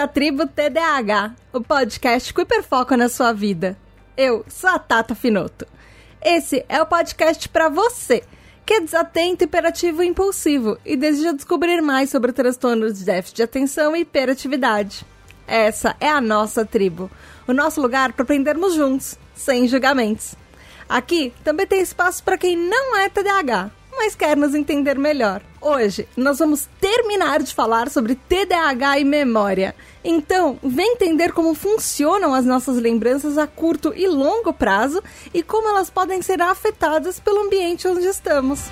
À Tribo TDAH, o podcast com hiperfoco na sua vida. Eu sou a Tata Finoto. Esse é o podcast para você que é desatento, hiperativo e impulsivo e deseja descobrir mais sobre transtornos de déficit de atenção e hiperatividade. Essa é a nossa tribo, o nosso lugar para aprendermos juntos, sem julgamentos. Aqui também tem espaço para quem não é TDAH, mas quer nos entender melhor. Hoje nós vamos terminar de falar sobre TDAH e memória. Então, vem entender como funcionam as nossas lembranças a curto e longo prazo e como elas podem ser afetadas pelo ambiente onde estamos.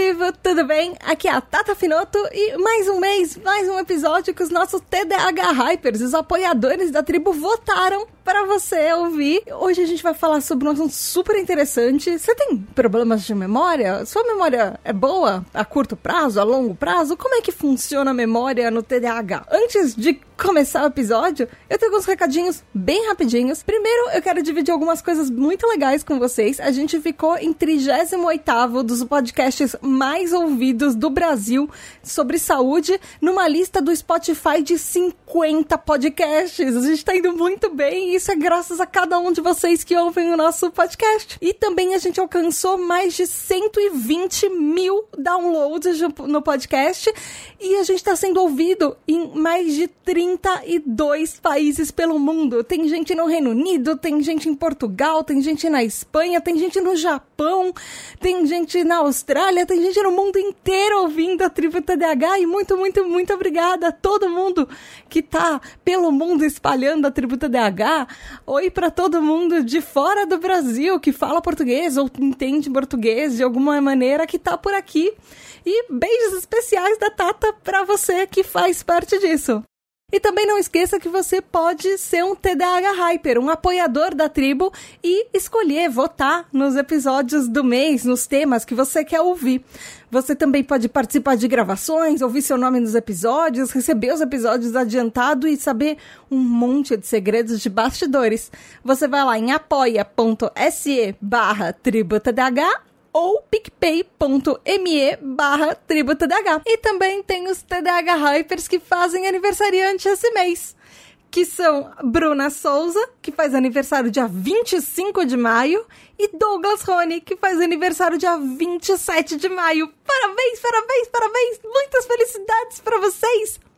Tribo, tudo bem? Aqui é a Tata Finoto e mais um mês, mais um episódio que os nossos TDAH Hypers, os apoiadores da tribo, votaram para você ouvir. Hoje a gente vai falar sobre um assunto super interessante. Você tem problemas de memória? Sua memória é boa a curto prazo, a longo prazo? Como é que funciona a memória no TDAH? Antes de começar o episódio, eu tenho alguns recadinhos bem rapidinhos. Primeiro, eu quero dividir algumas coisas muito legais com vocês. A gente ficou em 38º dos podcasts mais ouvidos do Brasil sobre saúde numa lista do Spotify de 50 podcasts. A gente tá indo muito bem isso é graças a cada um de vocês que ouvem o nosso podcast. E também a gente alcançou mais de 120 mil downloads no podcast e a gente está sendo ouvido em mais de 32 países pelo mundo. Tem gente no Reino Unido, tem gente em Portugal, tem gente na Espanha, tem gente no Japão, tem gente na Austrália, tem gente no mundo inteiro ouvindo a Tribo TDAH e muito, muito, muito obrigada a todo mundo que tá pelo mundo espalhando a Tribo TDAH oi para todo mundo de fora do Brasil que fala português ou entende português de alguma maneira que tá por aqui. E beijos especiais da Tata para você que faz parte disso. E também não esqueça que você pode ser um TDAH Hyper, um apoiador da tribo e escolher votar nos episódios do mês, nos temas que você quer ouvir. Você também pode participar de gravações, ouvir seu nome nos episódios, receber os episódios adiantado e saber um monte de segredos de bastidores. Você vai lá em apoia.se barra ou picpay.me barra tributadh. E também tem os TDH Hypers que fazem aniversariante esse mês que são Bruna Souza, que faz aniversário dia 25 de maio, e Douglas Rony, que faz aniversário dia 27 de maio. Parabéns, parabéns, parabéns! Muitas felicidades para vocês!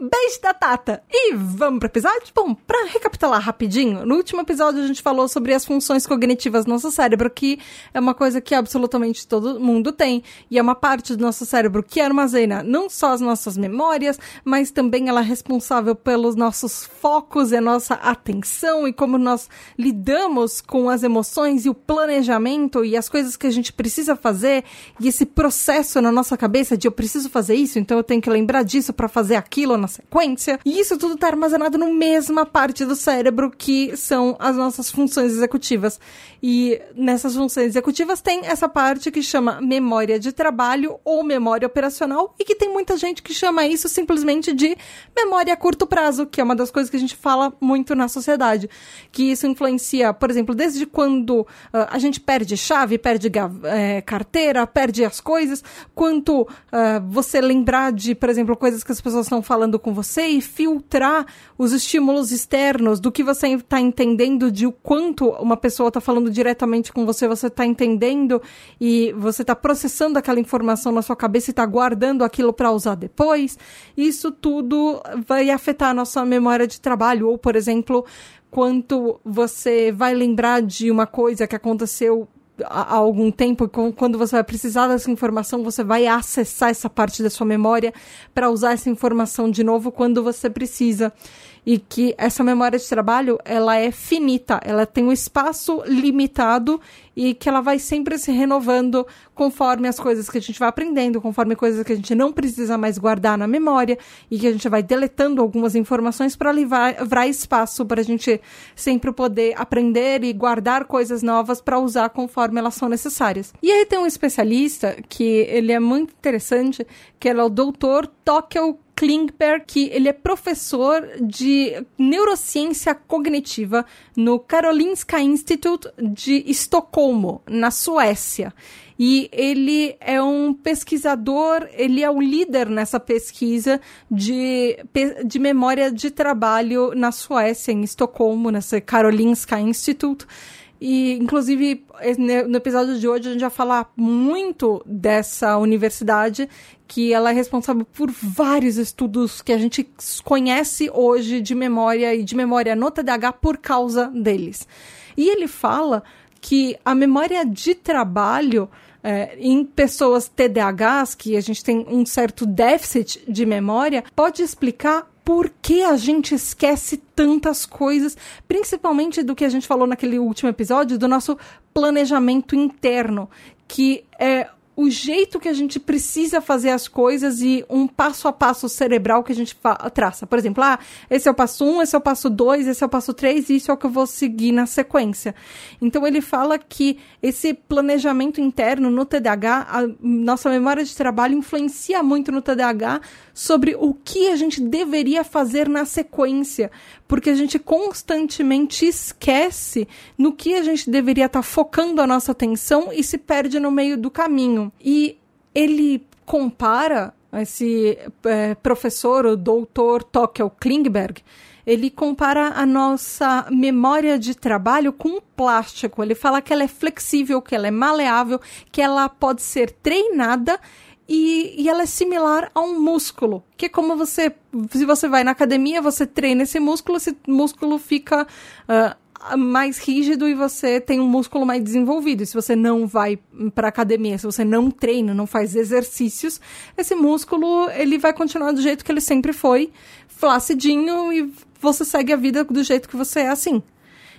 Beijo da Tata! E vamos pro episódio? Bom, pra recapitular rapidinho, no último episódio a gente falou sobre as funções cognitivas do nosso cérebro, que é uma coisa que absolutamente todo mundo tem, e é uma parte do nosso cérebro que armazena não só as nossas memórias, mas também ela é responsável pelos nossos focos e a nossa atenção e como nós lidamos com as emoções e o planejamento e as coisas que a gente precisa fazer, e esse processo na nossa cabeça de eu preciso fazer isso, então eu tenho que lembrar disso para fazer aquilo na sequência. E isso tudo está armazenado na mesma parte do cérebro que são as nossas funções executivas. E nessas funções executivas tem essa parte que chama memória de trabalho ou memória operacional e que tem muita gente que chama isso simplesmente de memória a curto prazo, que é uma das coisas que a gente fala muito na sociedade. Que isso influencia, por exemplo, desde quando uh, a gente perde chave, perde é, carteira, perde as coisas, quanto uh, você lembrar de, por exemplo, coisas que as pessoas estão falando com você e filtrar os estímulos externos do que você está entendendo de o quanto uma pessoa está falando diretamente com você, você está entendendo e você está processando aquela informação na sua cabeça e está guardando aquilo para usar depois. Isso tudo vai afetar a nossa memória de trabalho ou, por exemplo, quanto você vai lembrar de uma coisa que aconteceu há algum tempo, quando você vai precisar dessa informação, você vai acessar essa parte da sua memória para usar essa informação de novo quando você precisa e que essa memória de trabalho ela é finita, ela tem um espaço limitado e que ela vai sempre se renovando conforme as coisas que a gente vai aprendendo, conforme coisas que a gente não precisa mais guardar na memória e que a gente vai deletando algumas informações para livrar espaço para a gente sempre poder aprender e guardar coisas novas para usar conforme elas são necessárias. E aí tem um especialista que ele é muito interessante, que é o Dr. Tokyo Klingberg, que ele é professor de neurociência cognitiva no Karolinska Institute de Estocolmo, na Suécia. E ele é um pesquisador, ele é o líder nessa pesquisa de, de memória de trabalho na Suécia, em Estocolmo, nessa Karolinska Institute. E, inclusive, no episódio de hoje a gente vai falar muito dessa universidade, que ela é responsável por vários estudos que a gente conhece hoje de memória e de memória no TDAH por causa deles. E ele fala que a memória de trabalho é, em pessoas TDAHs, que a gente tem um certo déficit de memória, pode explicar por que a gente esquece tantas coisas, principalmente do que a gente falou naquele último episódio, do nosso planejamento interno, que é o jeito que a gente precisa fazer as coisas e um passo a passo cerebral que a gente traça. Por exemplo, ah, esse é o passo 1, um, esse é o passo 2, esse é o passo 3 e isso é o que eu vou seguir na sequência. Então ele fala que esse planejamento interno no TDAH, a nossa memória de trabalho influencia muito no TDAH sobre o que a gente deveria fazer na sequência, porque a gente constantemente esquece no que a gente deveria estar tá focando a nossa atenção e se perde no meio do caminho. E ele compara esse é, professor, o doutor Tokel Klingberg, ele compara a nossa memória de trabalho com plástico. Ele fala que ela é flexível, que ela é maleável, que ela pode ser treinada e, e ela é similar a um músculo, que é como você, se você vai na academia, você treina esse músculo, esse músculo fica uh, mais rígido e você tem um músculo mais desenvolvido. E se você não vai para academia, se você não treina, não faz exercícios, esse músculo ele vai continuar do jeito que ele sempre foi, flacidinho e você segue a vida do jeito que você é assim.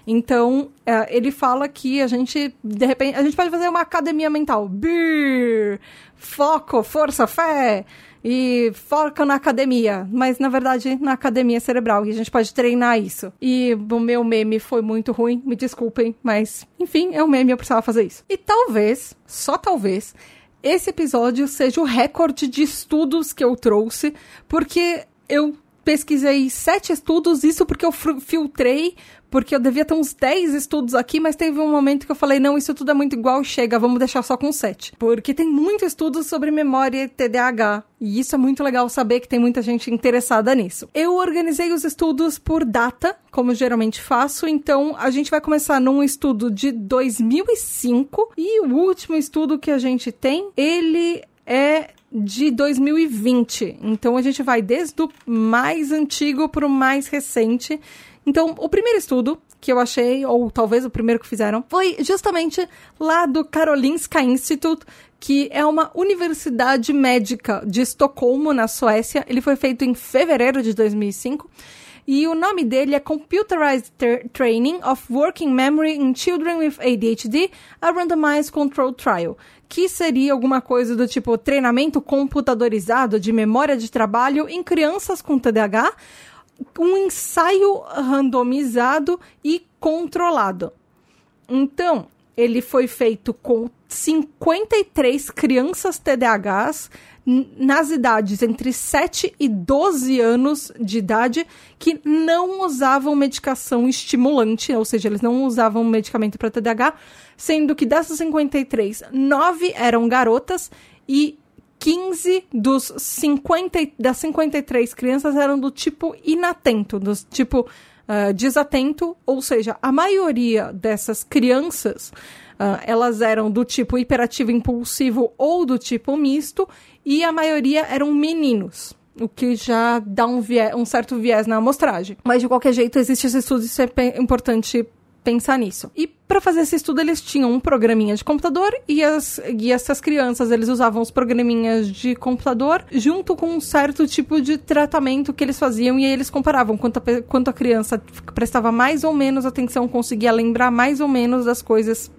Então, é, ele fala que a gente, de repente, a gente pode fazer uma academia mental. Brrr, foco, força, fé e foca na academia, mas na verdade na academia cerebral, e a gente pode treinar isso. E o meu meme foi muito ruim, me desculpem, mas enfim, é um meme, eu precisava fazer isso. E talvez, só talvez, esse episódio seja o recorde de estudos que eu trouxe, porque eu pesquisei sete estudos, isso porque eu filtrei porque eu devia ter uns 10 estudos aqui, mas teve um momento que eu falei, não, isso tudo é muito igual, chega, vamos deixar só com 7. Porque tem muito estudo sobre memória e TDAH, e isso é muito legal saber que tem muita gente interessada nisso. Eu organizei os estudos por data, como geralmente faço, então a gente vai começar num estudo de 2005, e o último estudo que a gente tem, ele é de 2020. Então a gente vai desde o mais antigo para o mais recente. Então, o primeiro estudo que eu achei, ou talvez o primeiro que fizeram, foi justamente lá do Karolinska Institute, que é uma universidade médica de Estocolmo, na Suécia. Ele foi feito em fevereiro de 2005. E o nome dele é Computerized Training of Working Memory in Children with ADHD, a Randomized Control Trial, que seria alguma coisa do tipo treinamento computadorizado de memória de trabalho em crianças com TDAH, um ensaio randomizado e controlado. Então, ele foi feito com 53 crianças TDAHs nas idades entre 7 e 12 anos de idade que não usavam medicação estimulante, ou seja, eles não usavam medicamento para TDAH, sendo que dessas 53, 9 eram garotas e 15 dos 50, das 53 crianças eram do tipo inatento, do tipo uh, desatento, ou seja, a maioria dessas crianças uh, elas eram do tipo hiperativo impulsivo ou do tipo misto, e a maioria eram meninos o que já dá um, um certo viés na amostragem. Mas de qualquer jeito, existe esse estudo e isso é importante pensar nisso. E para fazer esse estudo, eles tinham um programinha de computador e, as, e essas crianças, eles usavam os programinhas de computador junto com um certo tipo de tratamento que eles faziam e aí eles comparavam quanto a, quanto a criança prestava mais ou menos atenção, conseguia lembrar mais ou menos das coisas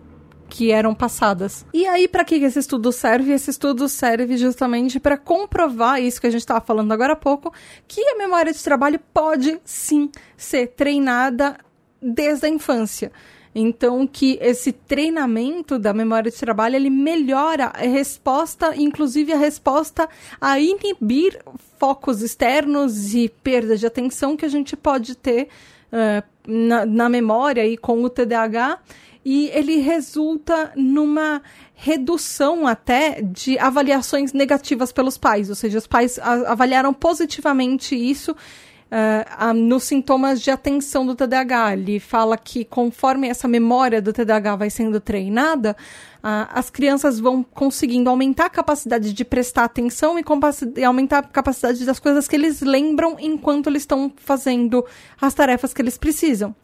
que eram passadas. E aí, para que esse estudo serve? Esse estudo serve justamente para comprovar isso que a gente estava falando agora há pouco, que a memória de trabalho pode sim ser treinada desde a infância. Então, que esse treinamento da memória de trabalho, ele melhora a resposta, inclusive a resposta a inibir focos externos e perda de atenção que a gente pode ter uh, na, na memória e com o TDAH. E ele resulta numa redução até de avaliações negativas pelos pais, ou seja, os pais avaliaram positivamente isso uh, nos sintomas de atenção do TDAH. Ele fala que conforme essa memória do TDAH vai sendo treinada, uh, as crianças vão conseguindo aumentar a capacidade de prestar atenção e, e aumentar a capacidade das coisas que eles lembram enquanto eles estão fazendo as tarefas que eles precisam.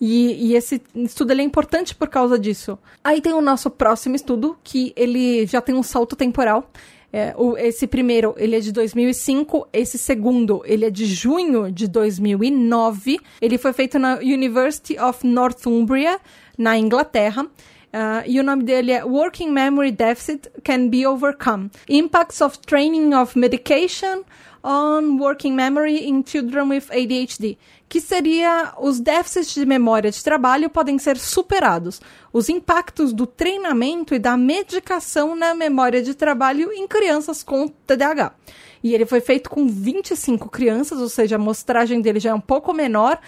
E, e, esse estudo é importante por causa disso. Aí tem o nosso próximo estudo, que ele já tem um salto temporal. É, o, esse primeiro, ele é de 2005. Esse segundo, ele é de junho de 2009. Ele foi feito na University of Northumbria, na Inglaterra. Uh, e o nome dele é Working Memory Deficit Can Be Overcome. Impacts of Training of Medication on Working Memory in Children with ADHD que seria os déficits de memória de trabalho podem ser superados. Os impactos do treinamento e da medicação na memória de trabalho em crianças com TDAH. E ele foi feito com 25 crianças, ou seja, a amostragem dele já é um pouco menor,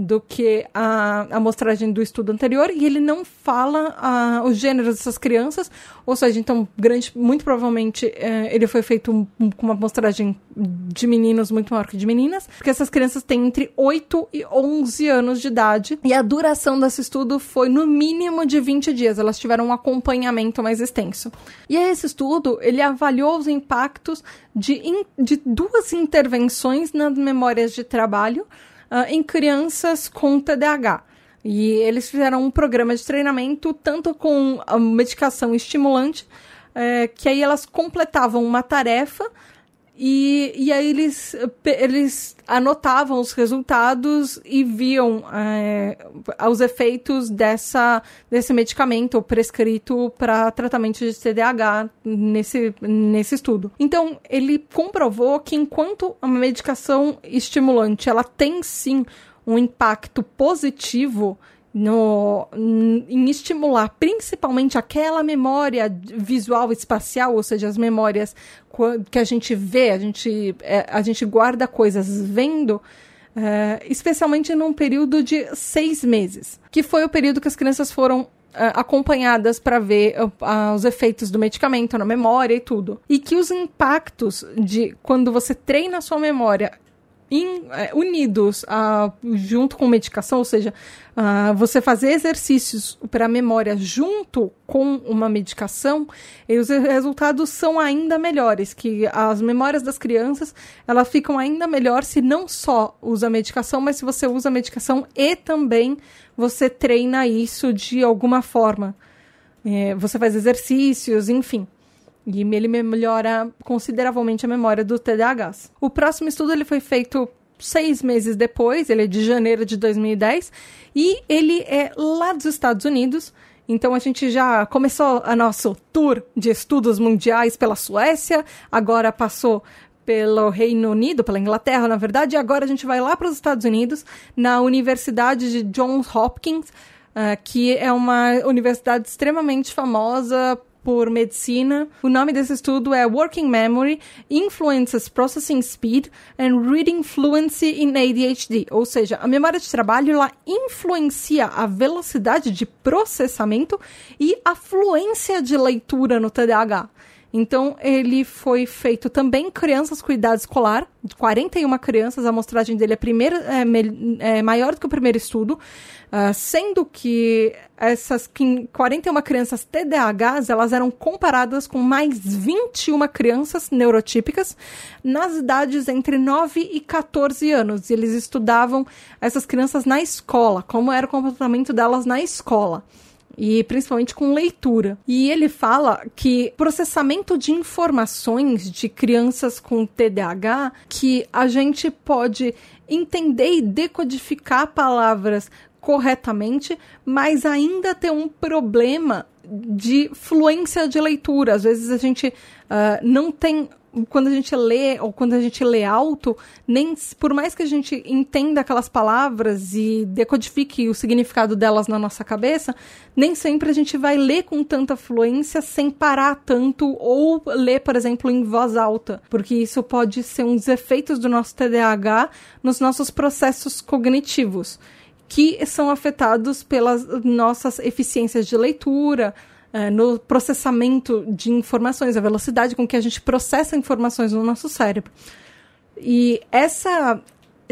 do que a amostragem do estudo anterior e ele não fala uh, os gêneros dessas crianças, ou seja, então grande, muito provavelmente uh, ele foi feito com uma amostragem de meninos muito maior que de meninas, porque essas crianças têm entre 8 e 11 anos de idade e a duração desse estudo foi no mínimo de 20 dias, elas tiveram um acompanhamento mais extenso. E esse estudo, ele avaliou os impactos de, in, de duas intervenções nas memórias de trabalho uh, em crianças com TDAH. E eles fizeram um programa de treinamento tanto com a medicação estimulante, é, que aí elas completavam uma tarefa e, e aí eles, eles anotavam os resultados e viam é, os efeitos dessa, desse medicamento prescrito para tratamento de TDAH nesse, nesse estudo. Então, ele comprovou que enquanto a medicação estimulante ela tem sim um impacto positivo no, em estimular principalmente aquela memória visual espacial, ou seja, as memórias que a gente vê, a gente, é, a gente guarda coisas vendo, é, especialmente num período de seis meses, que foi o período que as crianças foram é, acompanhadas para ver uh, os efeitos do medicamento na memória e tudo. E que os impactos de quando você treina a sua memória in, é, unidos uh, junto com medicação, ou seja, uh, você fazer exercícios para a memória junto com uma medicação, e os resultados são ainda melhores, que as memórias das crianças, elas ficam ainda melhor se não só usa a medicação, mas se você usa a medicação e também você treina isso de alguma forma. É, você faz exercícios, enfim. E ele melhora consideravelmente a memória do TDAH. O próximo estudo ele foi feito seis meses depois, ele é de janeiro de 2010, e ele é lá dos Estados Unidos. Então a gente já começou a nosso tour de estudos mundiais pela Suécia, agora passou pelo Reino Unido, pela Inglaterra, na verdade, e agora a gente vai lá para os Estados Unidos, na Universidade de Johns Hopkins, uh, que é uma universidade extremamente famosa por medicina. O nome desse estudo é Working Memory Influences Processing Speed and Reading Fluency in ADHD, ou seja, a memória de trabalho ela influencia a velocidade de processamento e a fluência de leitura no TDAH. Então, ele foi feito também crianças com idade escolar, 41 crianças, a amostragem dele é, primeira, é, é maior do que o primeiro estudo, uh, sendo que essas 41 crianças TDAHs, elas eram comparadas com mais 21 crianças neurotípicas nas idades entre 9 e 14 anos. E eles estudavam essas crianças na escola, como era o comportamento delas na escola e principalmente com leitura. E ele fala que processamento de informações de crianças com TDAH, que a gente pode entender e decodificar palavras corretamente, mas ainda ter um problema de fluência de leitura. Às vezes a gente uh, não tem quando a gente lê ou quando a gente lê alto, nem por mais que a gente entenda aquelas palavras e decodifique o significado delas na nossa cabeça, nem sempre a gente vai ler com tanta fluência sem parar tanto ou ler, por exemplo, em voz alta, porque isso pode ser um dos efeitos do nosso TDAH nos nossos processos cognitivos que são afetados pelas nossas eficiências de leitura, é, no processamento de informações, a velocidade com que a gente processa informações no nosso cérebro. E essa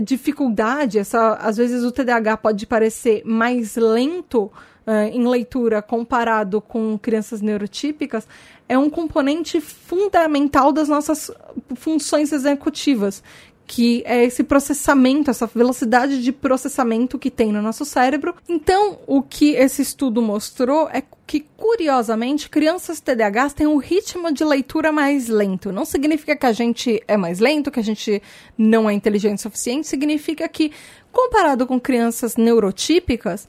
dificuldade, essa, às vezes o TDAH pode parecer mais lento uh, em leitura comparado com crianças neurotípicas, é um componente fundamental das nossas funções executivas, que é esse processamento, essa velocidade de processamento que tem no nosso cérebro. Então, o que esse estudo mostrou é que, curiosamente, crianças TDAH têm um ritmo de leitura mais lento. Não significa que a gente é mais lento, que a gente não é inteligente o suficiente, significa que, comparado com crianças neurotípicas,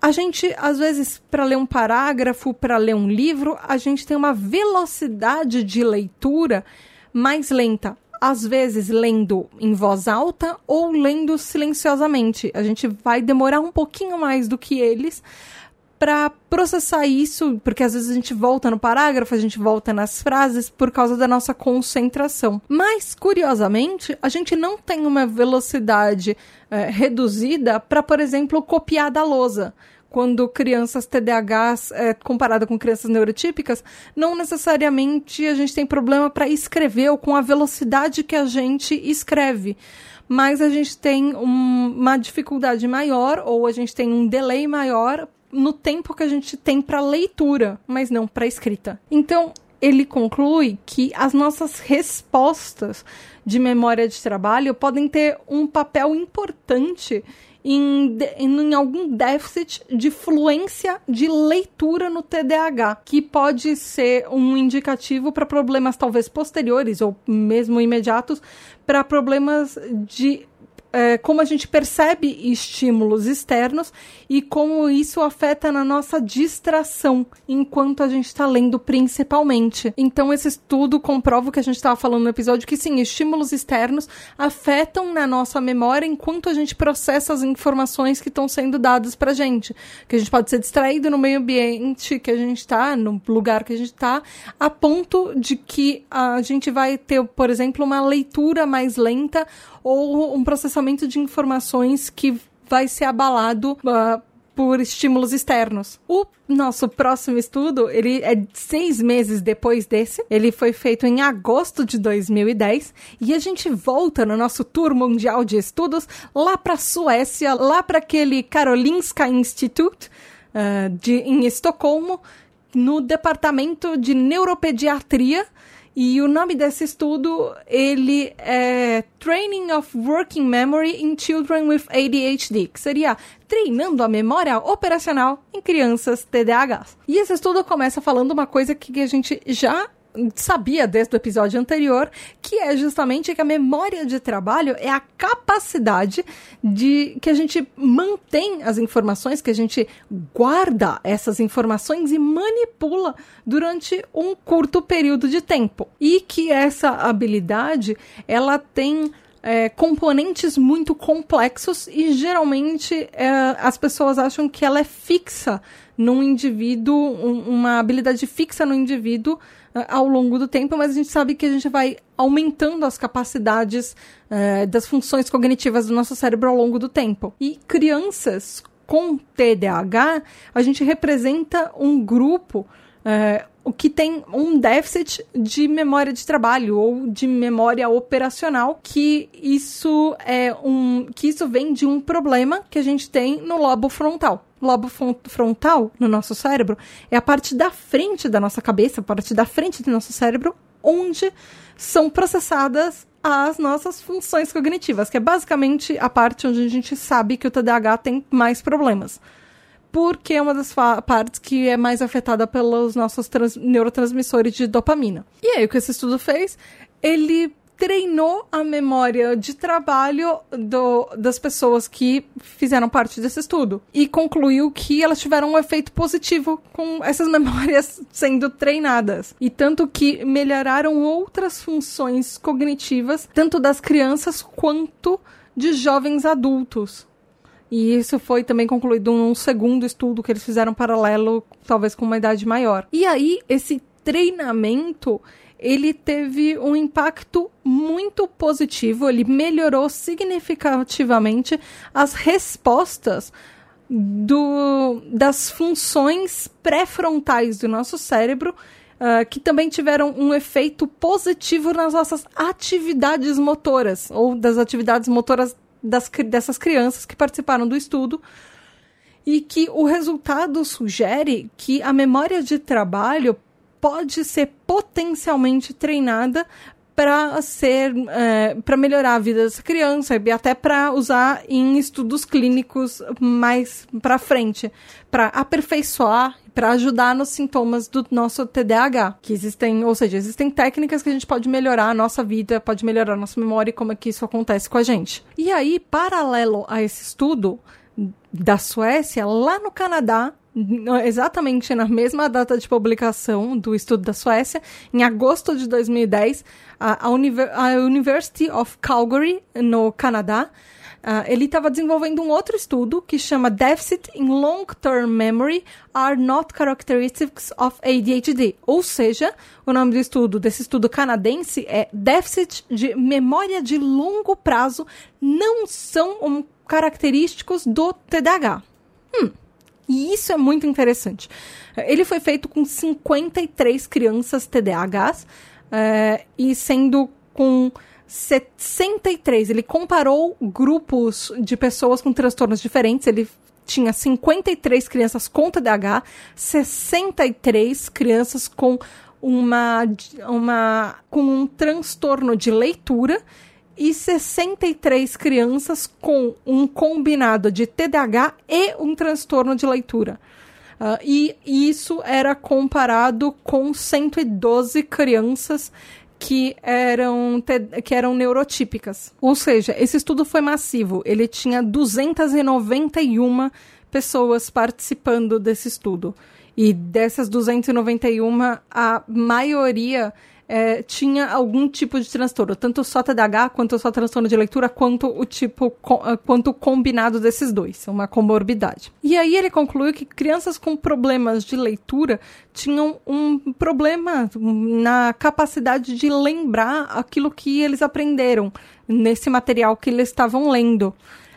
a gente, às vezes, para ler um parágrafo, para ler um livro, a gente tem uma velocidade de leitura mais lenta às vezes lendo em voz alta ou lendo silenciosamente. A gente vai demorar um pouquinho mais do que eles para processar isso, porque às vezes a gente volta no parágrafo, a gente volta nas frases por causa da nossa concentração. Mas, curiosamente, a gente não tem uma velocidade é, reduzida para, por exemplo, copiar da lousa quando crianças TDAHs, é, comparada com crianças neurotípicas, não necessariamente a gente tem problema para escrever ou com a velocidade que a gente escreve. Mas a gente tem um, uma dificuldade maior ou a gente tem um delay maior no tempo que a gente tem para leitura, mas não para escrita. Então, ele conclui que as nossas respostas de memória de trabalho podem ter um papel importante em, em algum déficit de fluência de leitura no TDAH, que pode ser um indicativo para problemas talvez posteriores ou mesmo imediatos, para problemas de é, como a gente percebe estímulos externos e como isso afeta na nossa distração enquanto a gente está lendo, principalmente. Então, esse estudo comprova o que a gente estava falando no episódio: que sim, estímulos externos afetam na nossa memória enquanto a gente processa as informações que estão sendo dadas para gente. Que a gente pode ser distraído no meio ambiente que a gente está, no lugar que a gente está, a ponto de que a gente vai ter, por exemplo, uma leitura mais lenta ou um processamento de informações que vai ser abalado uh, por estímulos externos. O nosso próximo estudo, ele é seis meses depois desse. Ele foi feito em agosto de 2010 e a gente volta no nosso tour mundial de estudos lá para Suécia, lá para aquele Karolinska Institute uh, de, em Estocolmo, no departamento de neuropediatria e o nome desse estudo, ele é Training of Working Memory in Children with ADHD, que seria treinando a memória operacional em crianças TDAHs. E esse estudo começa falando uma coisa que a gente já sabia desde o episódio anterior, que é justamente que a memória de trabalho é a capacidade de que a gente mantém as informações, que a gente guarda essas informações e manipula durante um curto período de tempo. E que essa habilidade, ela tem é, componentes muito complexos e geralmente é, as pessoas acham que ela é fixa num indivíduo, um, uma habilidade fixa no indivíduo ao longo do tempo, mas a gente sabe que a gente vai aumentando as capacidades uh, das funções cognitivas do nosso cérebro ao longo do tempo. E crianças com TDAH, a gente representa um grupo uh, que tem um déficit de memória de trabalho ou de memória operacional, que isso é um que isso vem de um problema que a gente tem no lobo frontal lobo frontal no nosso cérebro é a parte da frente da nossa cabeça, a parte da frente do nosso cérebro, onde são processadas as nossas funções cognitivas, que é basicamente a parte onde a gente sabe que o TDAH tem mais problemas. Porque é uma das partes que é mais afetada pelos nossos neurotransmissores de dopamina. E aí, o que esse estudo fez? Ele treinou a memória de trabalho do, das pessoas que fizeram parte desse estudo e concluiu que elas tiveram um efeito positivo com essas memórias sendo treinadas. E tanto que melhoraram outras funções cognitivas, tanto das crianças quanto de jovens adultos. E isso foi também concluído num segundo estudo que eles fizeram paralelo, talvez com uma idade maior. E aí, esse treinamento ele teve um impacto muito positivo, ele melhorou significativamente as respostas do, das funções pré-frontais do nosso cérebro, uh, que também tiveram um efeito positivo nas nossas atividades motoras, ou das atividades motoras das, dessas crianças que participaram do estudo, e que o resultado sugere que a memória de trabalho pode ser potencialmente treinada para ser é, para melhorar a vida dessa criança e até para usar em estudos clínicos mais para frente, para aperfeiçoar, para ajudar nos sintomas do nosso TDAH, que existem, ou seja, existem técnicas que a gente pode melhorar a nossa vida, pode melhorar a nossa memória e como é que isso acontece com a gente. E aí, paralelo a esse estudo da Suécia, lá no Canadá, exatamente na mesma data de publicação do estudo da Suécia, em agosto de 2010, a, a, Univer a University of Calgary, no Canadá, Uh, ele estava desenvolvendo um outro estudo que chama Deficit in Long-Term Memory are not characteristics of ADHD. Ou seja, o nome do estudo, desse estudo canadense, é Déficit de Memória de Longo Prazo não são um, característicos do TDAH. Hum, e isso é muito interessante. Ele foi feito com 53 crianças TDAHs é, e sendo com 63. Ele comparou grupos de pessoas com transtornos diferentes. Ele tinha 53 crianças com TDAH, 63 crianças com uma, uma com um transtorno de leitura e 63 crianças com um combinado de TDAH e um transtorno de leitura. Uh, e isso era comparado com 112 crianças que eram, que eram neurotípicas. Ou seja, esse estudo foi massivo. Ele tinha 291 pessoas participando desse estudo. E dessas 291, a maioria é, tinha algum tipo de transtorno, tanto só TDAH, quanto só transtorno de leitura, quanto o tipo, ah, quanto combinado desses dois, uma comorbidade. E aí ele concluiu que crianças com problemas de leitura tinham um problema na capacidade de lembrar aquilo que eles aprenderam nesse material que eles estavam lendo.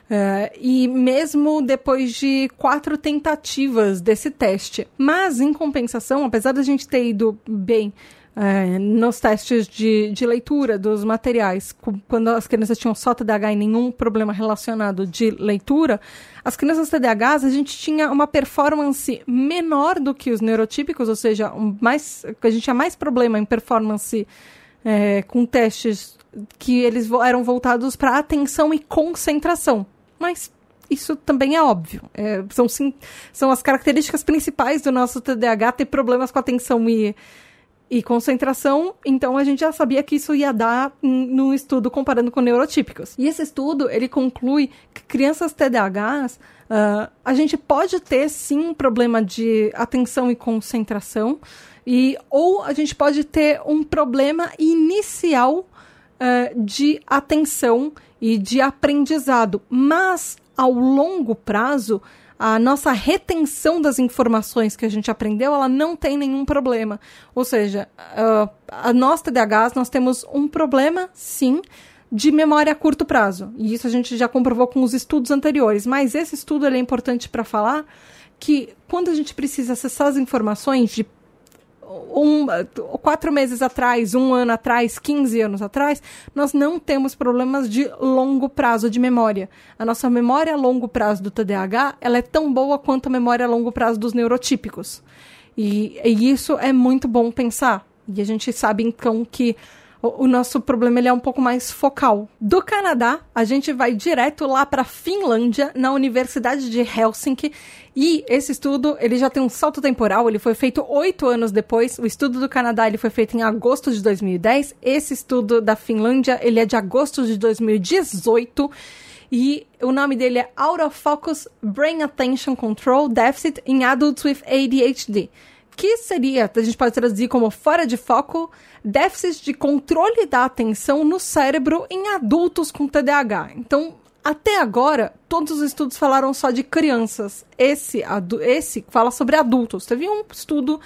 Uh, e mesmo depois de quatro tentativas desse teste. Mas, em compensação, apesar da gente ter ido bem é, nos testes de, de leitura dos materiais, quando as crianças tinham só TDAH e nenhum problema relacionado de leitura, as crianças TDAHs a gente tinha uma performance menor do que os neurotípicos, ou seja, um mais, a gente tinha mais problema em performance é, com testes que eles eram voltados para atenção e concentração. Mas isso também é óbvio. É, são, sim, são as características principais do nosso TDAH ter problemas com atenção e e concentração, então a gente já sabia que isso ia dar no estudo comparando com neurotípicos. E esse estudo, ele conclui que crianças TDAHs, uh, a gente pode ter sim um problema de atenção e concentração, e, ou a gente pode ter um problema inicial uh, de atenção e de aprendizado, mas ao longo prazo, a nossa retenção das informações que a gente aprendeu, ela não tem nenhum problema. Ou seja, uh, a nós TDAHs, nós temos um problema, sim, de memória a curto prazo. E isso a gente já comprovou com os estudos anteriores. Mas esse estudo é importante para falar que quando a gente precisa acessar as informações de um, quatro meses atrás, um ano atrás, 15 anos atrás, nós não temos problemas de longo prazo de memória. A nossa memória a longo prazo do TDAH ela é tão boa quanto a memória a longo prazo dos neurotípicos. E, e isso é muito bom pensar. E a gente sabe então que o, nosso problema ele é um pouco mais focal. Do Canadá, a gente vai direto lá para Finlândia, na Universidade de Helsinki, e esse estudo, ele já tem um salto temporal, ele foi feito oito anos depois. O estudo do Canadá, ele foi feito em agosto de 2010. Esse estudo da Finlândia, ele é de agosto de 2018. E o nome dele é Out of Focus Brain Attention Control Deficit in Adults with ADHD. Que seria, a gente pode traduzir como fora de foco, déficit de controle da atenção no cérebro em adultos com TDAH. Então, até agora, todos os estudos falaram só de crianças. Esse, esse fala sobre adultos. Teve um estudo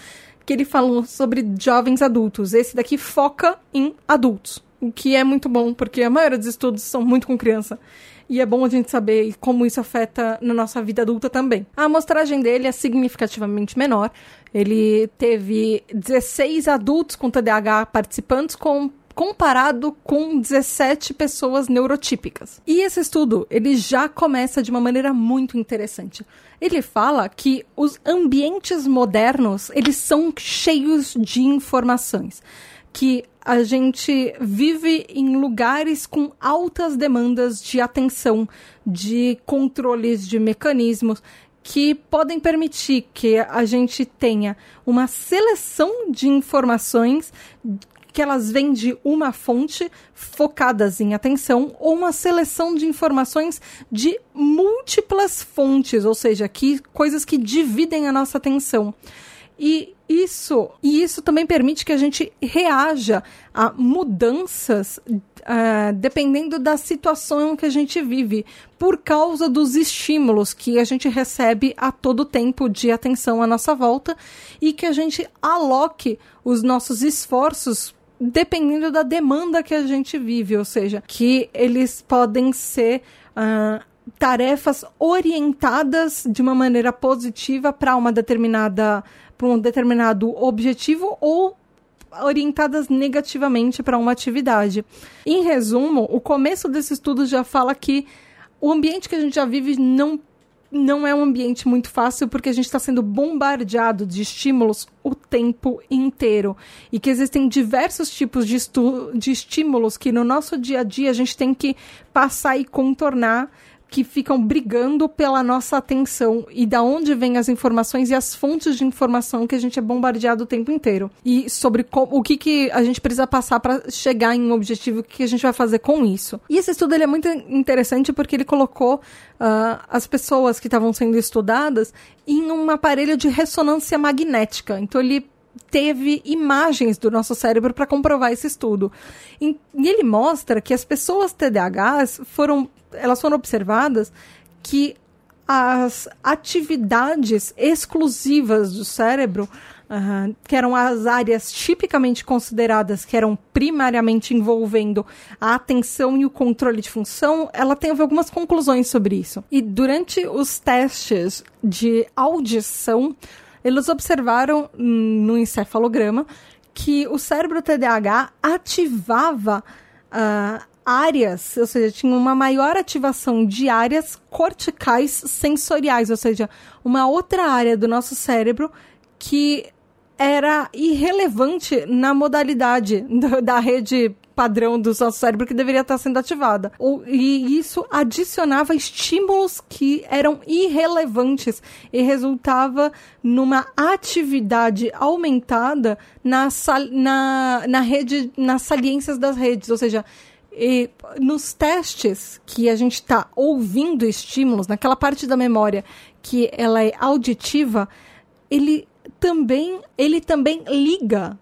que ele falou sobre jovens adultos. Esse daqui foca em adultos. O que é muito bom, porque a maioria dos estudos são muito com criança. E é bom a gente saber como isso afeta na nossa vida adulta também. A amostragem dele é significativamente menor. Ele teve 16 adultos com TDAH participantes com comparado com 17 pessoas neurotípicas. E esse estudo, ele já começa de uma maneira muito interessante. Ele fala que os ambientes modernos, eles são cheios de informações, que a gente vive em lugares com altas demandas de atenção, de controles de mecanismos que podem permitir que a gente tenha uma seleção de informações que elas vêm de uma fonte focadas em atenção ou uma seleção de informações de múltiplas fontes, ou seja, que coisas que dividem a nossa atenção. E isso, e isso também permite que a gente reaja a mudanças uh, dependendo da situação que a gente vive, por causa dos estímulos que a gente recebe a todo tempo de atenção à nossa volta e que a gente aloque os nossos esforços dependendo da demanda que a gente vive, ou seja, que eles podem ser uh, tarefas orientadas de uma maneira positiva para uma determinada para um determinado objetivo ou orientadas negativamente para uma atividade. Em resumo, o começo desse estudo já fala que o ambiente que a gente já vive não não é um ambiente muito fácil porque a gente está sendo bombardeado de estímulos o tempo inteiro. E que existem diversos tipos de, de estímulos que no nosso dia a dia a gente tem que passar e contornar que ficam brigando pela nossa atenção e da onde vêm as informações e as fontes de informação que a gente é bombardeado o tempo inteiro. E sobre o que, que a gente precisa passar para chegar em um objetivo, o que a gente vai fazer com isso. E esse estudo ele é muito interessante porque ele colocou uh, as pessoas que estavam sendo estudadas em um aparelho de ressonância magnética. Então ele teve imagens do nosso cérebro para comprovar esse estudo. E, ele mostra que as pessoas TDAHs foram elas foram observadas que as atividades exclusivas do cérebro, uh, que eram as áreas tipicamente consideradas que eram primariamente envolvendo a atenção e o controle de função, ela teve algumas conclusões sobre isso. E durante os testes de audição, eles observaram no encefalograma que o cérebro TDAH ativava uh, áreas, ou seja, tinha uma maior ativação de áreas corticais sensoriais, ou seja, uma outra área do nosso cérebro que era irrelevante na modalidade do, da rede padrão do nosso cérebro que deveria estar sendo ativada. e isso adicionava estímulos que eram irrelevantes e resultava numa atividade aumentada na, na, na rede, nas saliências das redes, ou seja, e nos testes que a gente está ouvindo estímulos, naquela parte da memória que ela é auditiva, ele também, ele também liga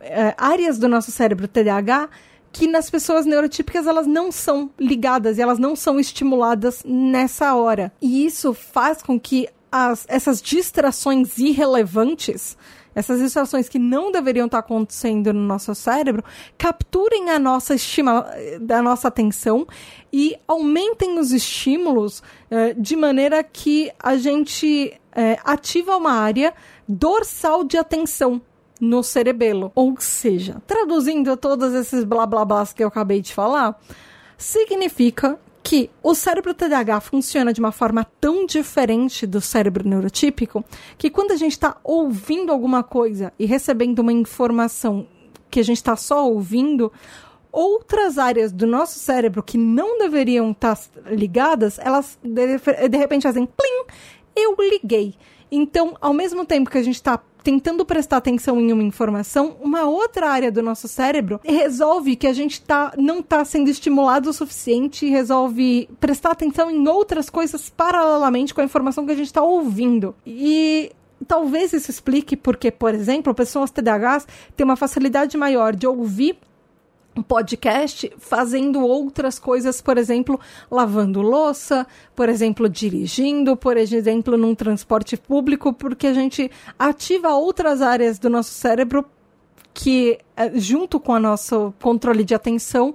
é, áreas do nosso cérebro TDAH que nas pessoas neurotípicas elas não são ligadas, elas não são estimuladas nessa hora. E isso faz com que as, essas distrações irrelevantes essas distrações que não deveriam estar acontecendo no nosso cérebro, capturem a nossa estima, da nossa atenção e aumentem os estímulos eh, de maneira que a gente eh, ativa uma área dorsal de atenção no cerebelo. Ou seja, traduzindo todos esses blá blá blás que eu acabei de falar, significa que o cérebro TDAH funciona de uma forma tão diferente do cérebro neurotípico que quando a gente está ouvindo alguma coisa e recebendo uma informação que a gente está só ouvindo, outras áreas do nosso cérebro que não deveriam estar tá ligadas, elas de, de repente fazem plim, eu liguei. Então, ao mesmo tempo que a gente está tentando prestar atenção em uma informação, uma outra área do nosso cérebro resolve que a gente tá, não está sendo estimulado o suficiente, resolve prestar atenção em outras coisas paralelamente com a informação que a gente está ouvindo. E talvez isso explique porque, por exemplo, pessoas TDAHs têm uma facilidade maior de ouvir podcast fazendo outras coisas, por exemplo, lavando louça, por exemplo, dirigindo, por exemplo, num transporte público, porque a gente ativa outras áreas do nosso cérebro que, eh, junto com o nosso controle de atenção,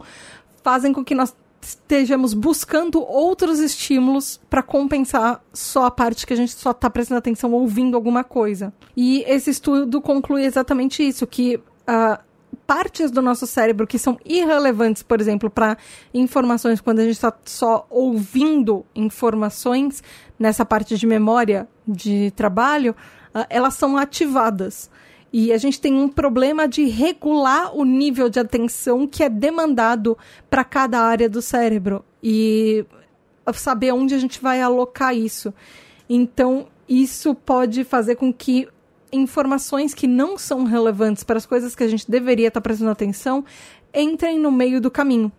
fazem com que nós estejamos buscando outros estímulos para compensar só a parte que a gente só está prestando atenção ouvindo alguma coisa. E esse estudo conclui exatamente isso, que uh, partes do nosso cérebro que são irrelevantes, por exemplo, para informações, quando a gente está só ouvindo informações nessa parte de memória de trabalho, uh, elas são ativadas. E a gente tem um problema de regular o nível de atenção que é demandado para cada área do cérebro e saber onde a gente vai alocar isso. Então, isso pode fazer com que informações que não são relevantes para as coisas que a gente deveria estar prestando atenção entrem no meio do caminho.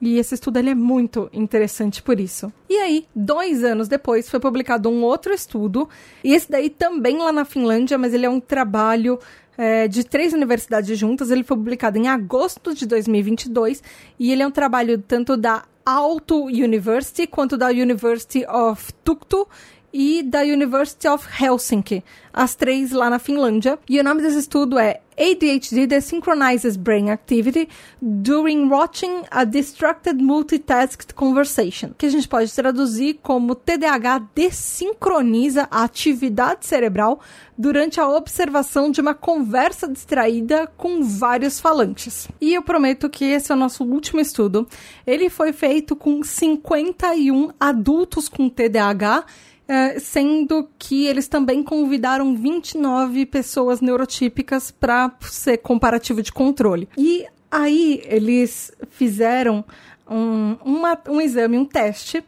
E esse estudo ele é muito interessante por isso. E aí, dois anos depois, foi publicado um outro estudo, e esse daí também lá na Finlândia, mas ele é um trabalho é, de três universidades juntas. Ele foi publicado em agosto de 2022, e ele é um trabalho tanto da Aalto University quanto da University of Tuktu e da University of Helsinki, as três lá na Finlândia. E o nome desse estudo é ADHD that synchronizes brain activity during watching a distracted multitasked conversation, que a gente pode traduzir como TDAH desincroniza a atividade cerebral durante a observação de uma conversa distraída com vários falantes. E eu prometo que esse é o nosso último estudo. Ele foi feito com 51 adultos com TDAH é, sendo que eles também convidaram 29 pessoas neurotípicas para ser comparativo de controle. E aí eles fizeram um, uma, um exame, um teste,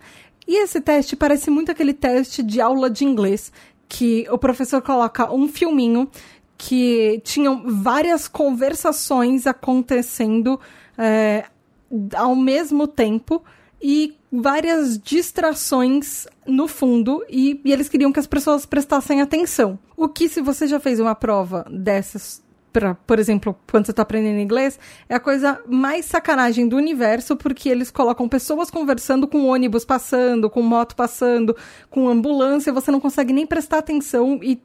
e esse teste parece muito aquele teste de aula de inglês, que o professor coloca um filminho que tinham várias conversações acontecendo é, ao mesmo tempo e várias distrações no fundo e, e, eles queriam que as pessoas prestassem atenção. O que, se você já fez uma prova dessas, pra, por exemplo, quando você está aprendendo inglês, é a coisa mais sacanagem do universo, porque eles colocam pessoas conversando com ônibus passando, com moto passando, com ambulância, você não consegue nem prestar atenção e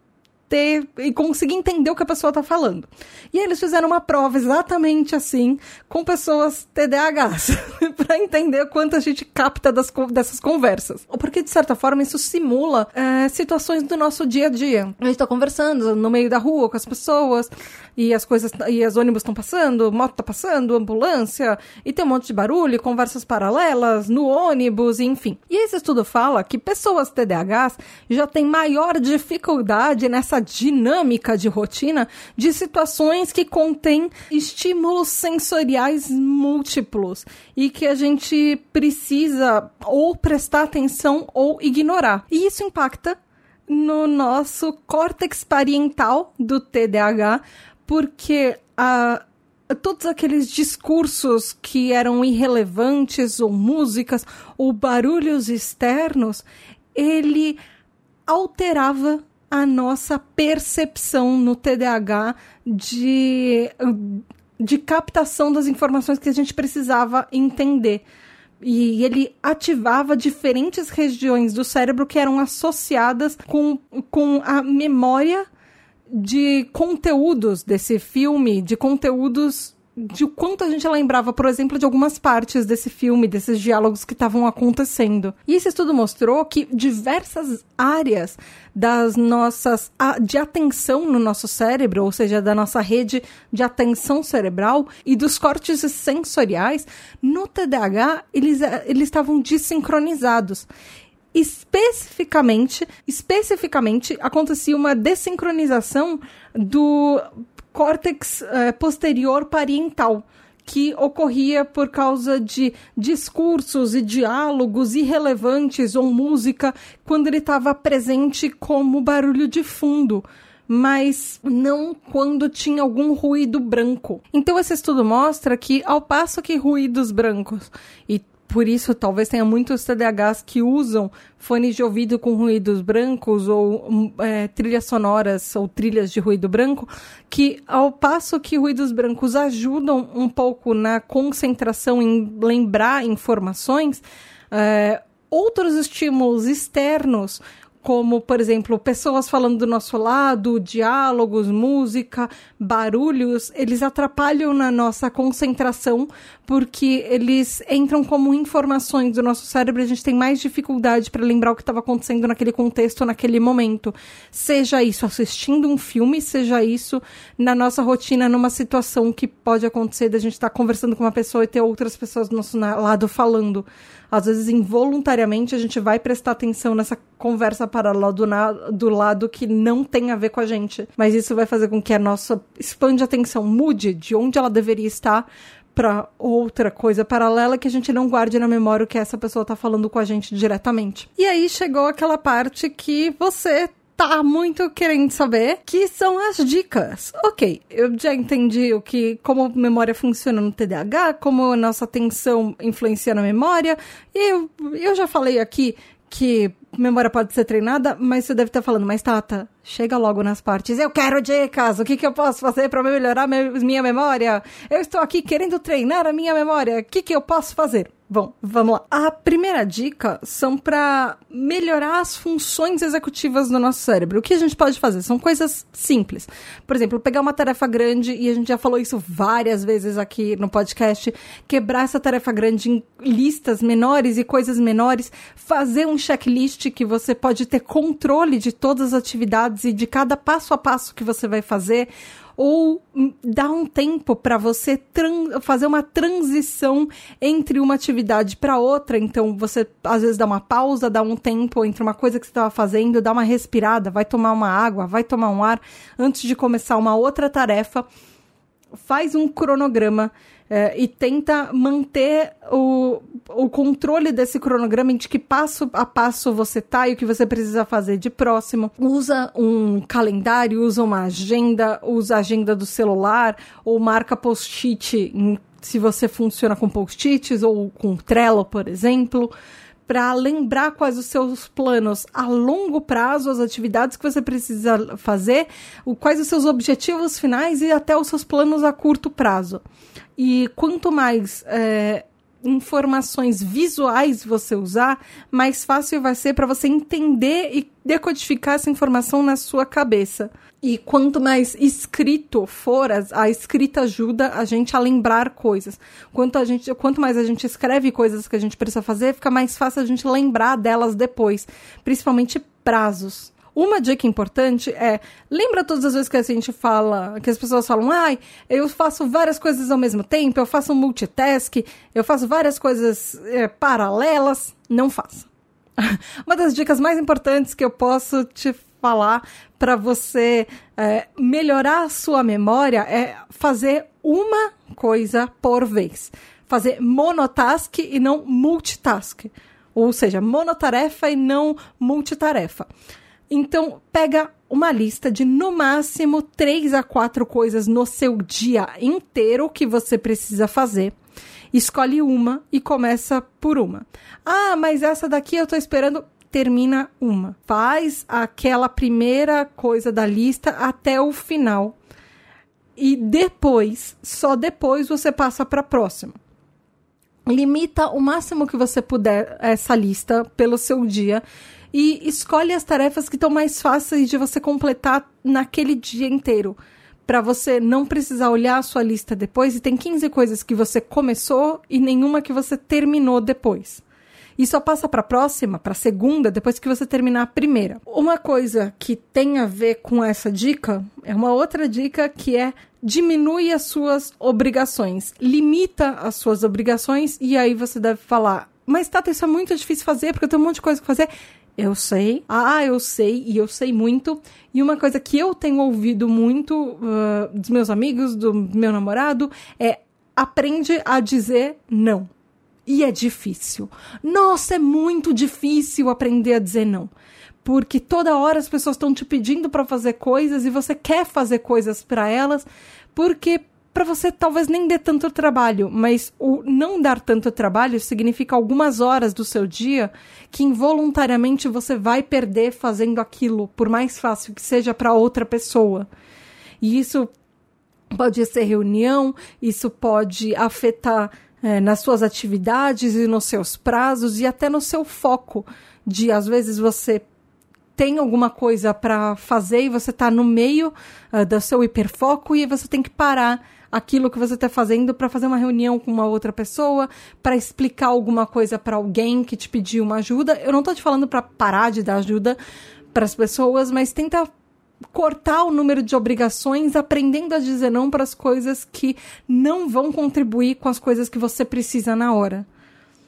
ter e conseguir entender o que a pessoa está falando. E eles fizeram uma prova exatamente assim com pessoas TDAHs para entender quanto a gente capta das, dessas conversas. Porque de certa forma isso simula é, situações do nosso dia a dia. A gente está conversando no meio da rua com as pessoas e as coisas e as ônibus estão passando, moto está passando, ambulância e tem um monte de barulho, conversas paralelas no ônibus, enfim. E esse estudo fala que pessoas TDAHs já têm maior dificuldade nessa essa dinâmica de rotina de situações que contêm estímulos sensoriais múltiplos e que a gente precisa ou prestar atenção ou ignorar. E isso impacta no nosso córtex parietal do TDAH, porque a todos aqueles discursos que eram irrelevantes, ou músicas, ou barulhos externos, ele alterava a nossa percepção no TDAH de, de captação das informações que a gente precisava entender. E ele ativava diferentes regiões do cérebro que eram associadas com, com a memória de conteúdos desse filme, de conteúdos de o quanto a gente lembrava, por exemplo, de algumas partes desse filme, desses diálogos que estavam acontecendo. E esse estudo mostrou que diversas áreas das nossas de atenção no nosso cérebro, ou seja, da nossa rede de atenção cerebral e dos cortes sensoriais, no TDAH eles, eles estavam desincronizados especificamente, especificamente acontecia uma desincronização do córtex é, posterior parietal que ocorria por causa de discursos e diálogos irrelevantes ou música quando ele estava presente como barulho de fundo mas não quando tinha algum ruído branco. Então esse estudo mostra que ao passo que ruídos brancos e por isso talvez tenha muitos TDAHs que usam fones de ouvido com ruídos brancos ou hum, é, trilhas sonoras ou trilhas de ruído branco, que ao passo que ruídos brancos ajudam um pouco na concentração em lembrar informações, é, outros estímulos externos como, por exemplo, pessoas falando do nosso lado, diálogos, música, barulhos, eles atrapalham na nossa concentração porque eles entram como informações do nosso cérebro e a gente tem mais dificuldade para lembrar o que estava acontecendo naquele contexto, naquele momento. Seja isso assistindo um filme, seja isso na nossa rotina, numa situação que pode acontecer da gente estar tá conversando com uma pessoa e ter outras pessoas do nosso lado falando às vezes involuntariamente a gente vai prestar atenção nessa conversa paralela do, na, do lado que não tem a ver com a gente. Mas isso vai fazer com que a nossa span de atenção mude de onde ela deveria estar para outra coisa paralela que a gente não guarde na memória o que essa pessoa tá falando com a gente diretamente. E aí chegou aquela parte que você tá muito querendo saber, que são as dicas. Ok, eu já entendi o que, como a memória funciona no TDAH, como a nossa atenção influencia na memória. E eu, eu já falei aqui que memória pode ser treinada, mas você deve estar falando, mas Tata, chega logo nas partes. Eu quero dicas! O que, que eu posso fazer para melhorar minha memória? Eu estou aqui querendo treinar a minha memória. O que, que eu posso fazer? Bom, vamos lá. A primeira dica são para melhorar as funções executivas do nosso cérebro. O que a gente pode fazer? São coisas simples. Por exemplo, pegar uma tarefa grande, e a gente já falou isso várias vezes aqui no podcast, quebrar essa tarefa grande em listas menores e coisas menores, fazer um checklist que você pode ter controle de todas as atividades e de cada passo a passo que você vai fazer ou dar um tempo para você fazer uma transição entre uma atividade para outra. Então, você às vezes dá uma pausa, dá um tempo entre uma coisa que você estava fazendo, dá uma respirada, vai tomar uma água, vai tomar um ar antes de começar uma outra tarefa. Faz um cronograma é, e tenta manter o, o controle desse cronograma de que passo a passo você tá e o que você precisa fazer de próximo. Usa um calendário, usa uma agenda, usa a agenda do celular ou marca post-it se você funciona com post-its ou com Trello, por exemplo para lembrar quais os seus planos a longo prazo, as atividades que você precisa fazer, o, quais os seus objetivos finais e até os seus planos a curto prazo. E quanto mais é, informações visuais você usar, mais fácil vai ser para você entender e decodificar essa informação na sua cabeça. E quanto mais escrito for, a escrita ajuda a gente a lembrar coisas. Quanto, a gente, quanto mais a gente escreve coisas que a gente precisa fazer, fica mais fácil a gente lembrar delas depois, principalmente prazos. Uma dica importante é, lembra todas as vezes que a gente fala, que as pessoas falam, ai, eu faço várias coisas ao mesmo tempo, eu faço multitask, eu faço várias coisas é, paralelas. Não faça. Uma das dicas mais importantes que eu posso te falar para você é, melhorar a sua memória é fazer uma coisa por vez. Fazer monotask e não multitask. Ou seja, monotarefa e não multitarefa. Então, pega uma lista de no máximo três a quatro coisas no seu dia inteiro que você precisa fazer. Escolhe uma e começa por uma. Ah, mas essa daqui eu tô esperando. Termina uma. Faz aquela primeira coisa da lista até o final. E depois, só depois você passa para a próxima. Limita o máximo que você puder essa lista pelo seu dia e escolhe as tarefas que estão mais fáceis de você completar naquele dia inteiro. Para você não precisar olhar a sua lista depois e tem 15 coisas que você começou e nenhuma que você terminou depois. E só passa para a próxima, para a segunda, depois que você terminar a primeira. Uma coisa que tem a ver com essa dica é uma outra dica que é diminui as suas obrigações, limita as suas obrigações e aí você deve falar: "Mas Tata, isso é muito difícil fazer porque eu tenho um monte de coisa que fazer" Eu sei. Ah, eu sei, e eu sei muito. E uma coisa que eu tenho ouvido muito uh, dos meus amigos, do meu namorado, é aprende a dizer não. E é difícil. Nossa, é muito difícil aprender a dizer não. Porque toda hora as pessoas estão te pedindo para fazer coisas e você quer fazer coisas para elas, porque para você talvez nem dê tanto trabalho, mas o não dar tanto trabalho significa algumas horas do seu dia que involuntariamente você vai perder fazendo aquilo, por mais fácil que seja para outra pessoa. E isso pode ser reunião, isso pode afetar é, nas suas atividades e nos seus prazos e até no seu foco. De às vezes você tem alguma coisa para fazer e você está no meio uh, do seu hiperfoco e você tem que parar aquilo que você está fazendo para fazer uma reunião com uma outra pessoa, para explicar alguma coisa para alguém que te pediu uma ajuda. Eu não estou te falando para parar de dar ajuda para as pessoas, mas tenta cortar o número de obrigações, aprendendo a dizer não para as coisas que não vão contribuir com as coisas que você precisa na hora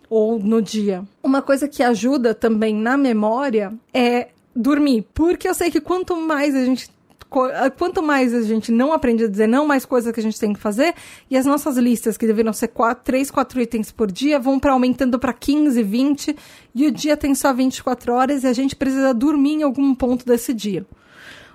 ou no dia. Uma coisa que ajuda também na memória é dormir, porque eu sei que quanto mais a gente quanto mais a gente não aprende a dizer não, mais coisas que a gente tem que fazer, e as nossas listas, que deveriam ser quatro, 3, 4 itens por dia, vão para aumentando para 15, 20, e o dia tem só 24 horas e a gente precisa dormir em algum ponto desse dia.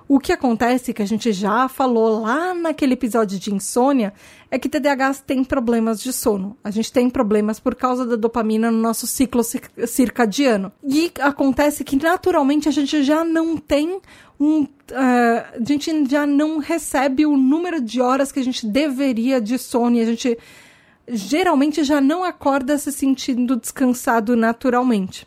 O que acontece, que a gente já falou lá naquele episódio de insônia, é que TDAH tem problemas de sono. A gente tem problemas por causa da dopamina no nosso ciclo circadiano. E acontece que naturalmente a gente já não tem um. Uh, a gente já não recebe o número de horas que a gente deveria de sono e a gente geralmente já não acorda se sentindo descansado naturalmente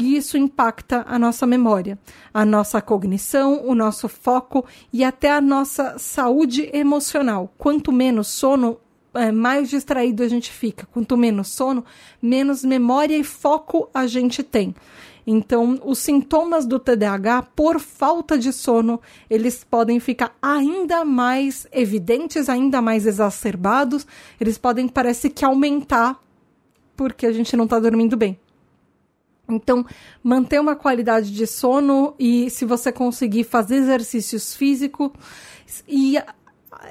e isso impacta a nossa memória, a nossa cognição, o nosso foco e até a nossa saúde emocional. Quanto menos sono, é, mais distraído a gente fica. Quanto menos sono, menos memória e foco a gente tem. Então, os sintomas do TDAH, por falta de sono, eles podem ficar ainda mais evidentes, ainda mais exacerbados. Eles podem, parece que, aumentar porque a gente não está dormindo bem. Então, manter uma qualidade de sono e se você conseguir fazer exercícios físicos e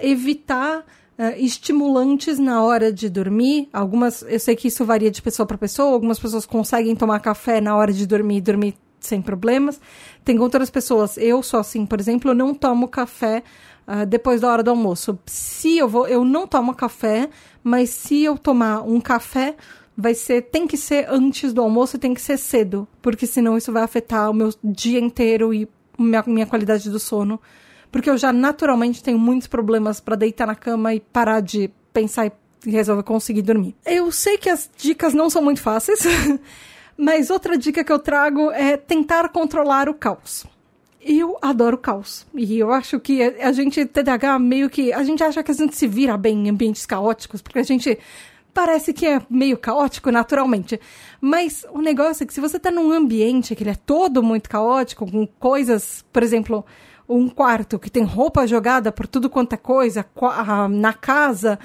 evitar uh, estimulantes na hora de dormir. Algumas, eu sei que isso varia de pessoa para pessoa, algumas pessoas conseguem tomar café na hora de dormir e dormir sem problemas. Tem outras pessoas, eu sou assim, por exemplo, eu não tomo café uh, depois da hora do almoço. Se eu vou, eu não tomo café, mas se eu tomar um café, vai ser, tem que ser antes do almoço tem que ser cedo, porque senão isso vai afetar o meu dia inteiro e minha, minha qualidade do sono. Porque eu já naturalmente tenho muitos problemas para deitar na cama e parar de pensar e resolver conseguir dormir. Eu sei que as dicas não são muito fáceis, mas outra dica que eu trago é tentar controlar o caos. Eu adoro caos. E eu acho que a gente, TDAH, meio que. A gente acha que a gente se vira bem em ambientes caóticos, porque a gente parece que é meio caótico naturalmente. Mas o negócio é que se você está num ambiente que ele é todo muito caótico, com coisas, por exemplo, um quarto que tem roupa jogada por tudo quanto é coisa na casa,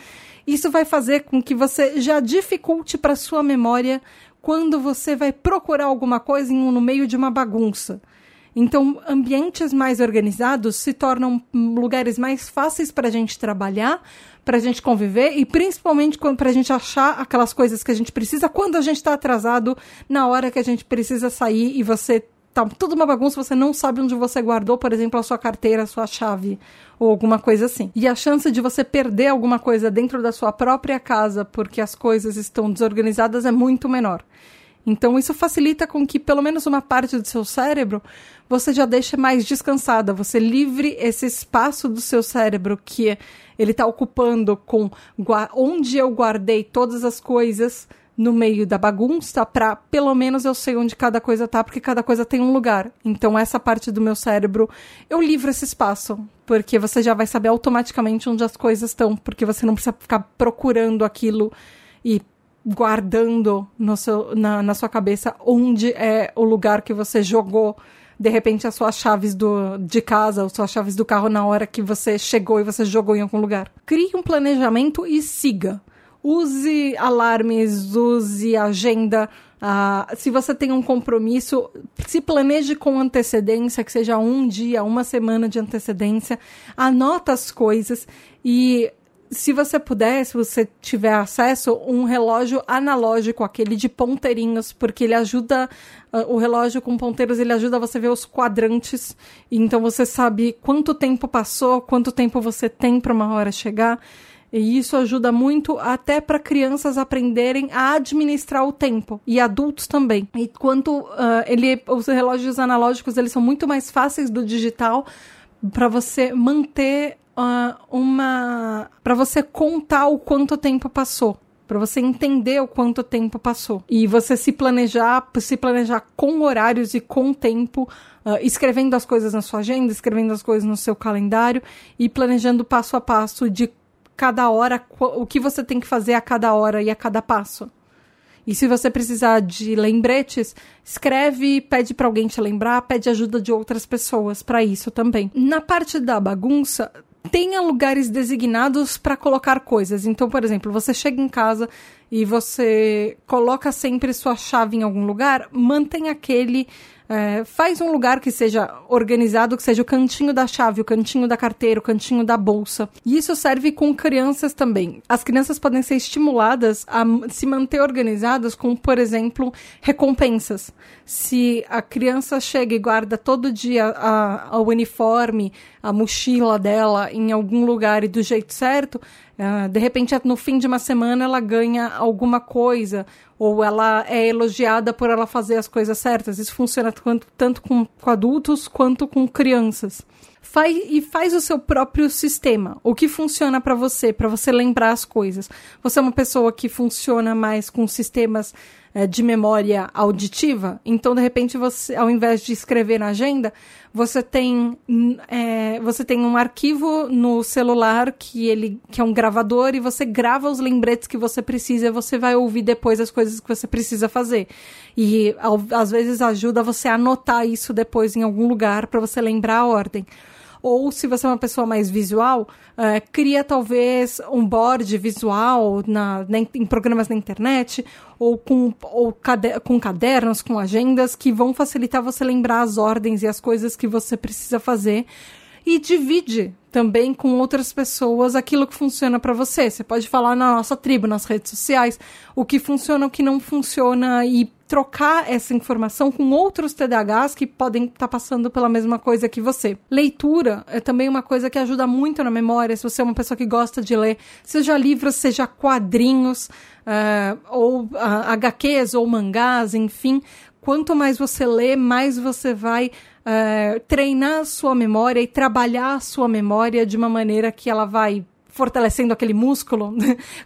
isso vai fazer com que você já dificulte para sua memória quando você vai procurar alguma coisa no meio de uma bagunça. Então, ambientes mais organizados se tornam lugares mais fáceis para a gente trabalhar, para a gente conviver e principalmente para a gente achar aquelas coisas que a gente precisa quando a gente está atrasado na hora que a gente precisa sair e você tá tudo uma bagunça, você não sabe onde você guardou, por exemplo, a sua carteira, a sua chave ou alguma coisa assim. E a chance de você perder alguma coisa dentro da sua própria casa porque as coisas estão desorganizadas é muito menor. Então isso facilita com que pelo menos uma parte do seu cérebro você já deixe mais descansada, você livre esse espaço do seu cérebro que ele está ocupando com onde eu guardei todas as coisas no meio da bagunça para pelo menos eu sei onde cada coisa tá, porque cada coisa tem um lugar. Então essa parte do meu cérebro eu livro esse espaço, porque você já vai saber automaticamente onde as coisas estão, porque você não precisa ficar procurando aquilo e guardando no seu, na, na sua cabeça onde é o lugar que você jogou de repente as suas chaves do, de casa ou suas chaves do carro na hora que você chegou e você jogou em algum lugar. Crie um planejamento e siga. Use alarmes, use agenda, Uh, se você tem um compromisso, se planeje com antecedência, que seja um dia, uma semana de antecedência, anota as coisas e se você puder, se você tiver acesso, um relógio analógico, aquele de ponteirinhos, porque ele ajuda, uh, o relógio com ponteiros, ele ajuda você a ver os quadrantes, então você sabe quanto tempo passou, quanto tempo você tem para uma hora chegar. E isso ajuda muito até para crianças aprenderem a administrar o tempo e adultos também. E quanto uh, ele, os relógios analógicos eles são muito mais fáceis do digital para você manter uh, uma. para você contar o quanto tempo passou. Para você entender o quanto tempo passou. E você se planejar, se planejar com horários e com tempo, uh, escrevendo as coisas na sua agenda, escrevendo as coisas no seu calendário e planejando passo a passo de cada hora o que você tem que fazer a cada hora e a cada passo. E se você precisar de lembretes, escreve, pede para alguém te lembrar, pede ajuda de outras pessoas para isso também. Na parte da bagunça, tenha lugares designados para colocar coisas. Então, por exemplo, você chega em casa e você coloca sempre sua chave em algum lugar, mantém aquele é, faz um lugar que seja organizado, que seja o cantinho da chave, o cantinho da carteira, o cantinho da bolsa. E isso serve com crianças também. As crianças podem ser estimuladas a se manter organizadas com, por exemplo, recompensas. Se a criança chega e guarda todo dia a, a, o uniforme, a mochila dela em algum lugar e do jeito certo, uh, de repente no fim de uma semana ela ganha alguma coisa ou ela é elogiada por ela fazer as coisas certas. Isso funciona tanto, tanto com, com adultos quanto com crianças. Faz, e faz o seu próprio sistema. O que funciona para você, para você lembrar as coisas. Você é uma pessoa que funciona mais com sistemas é, de memória auditiva. Então, de repente, você, ao invés de escrever na agenda, você tem, é, você tem um arquivo no celular que ele que é um gravador e você grava os lembretes que você precisa. E você vai ouvir depois as coisas que você precisa fazer. E ao, às vezes ajuda você a anotar isso depois em algum lugar para você lembrar a ordem ou se você é uma pessoa mais visual, uh, cria talvez um board visual na, na, em programas na internet, ou, com, ou cade com cadernos, com agendas, que vão facilitar você lembrar as ordens e as coisas que você precisa fazer. E divide também com outras pessoas aquilo que funciona para você. Você pode falar na nossa tribo, nas redes sociais, o que funciona, o que não funciona e trocar essa informação com outros TDAHs que podem estar tá passando pela mesma coisa que você. Leitura é também uma coisa que ajuda muito na memória, se você é uma pessoa que gosta de ler, seja livros, seja quadrinhos, uh, ou uh, ah, HQs ou mangás, enfim. Quanto mais você lê, mais você vai uh, treinar a sua memória e trabalhar a sua memória de uma maneira que ela vai fortalecendo aquele músculo,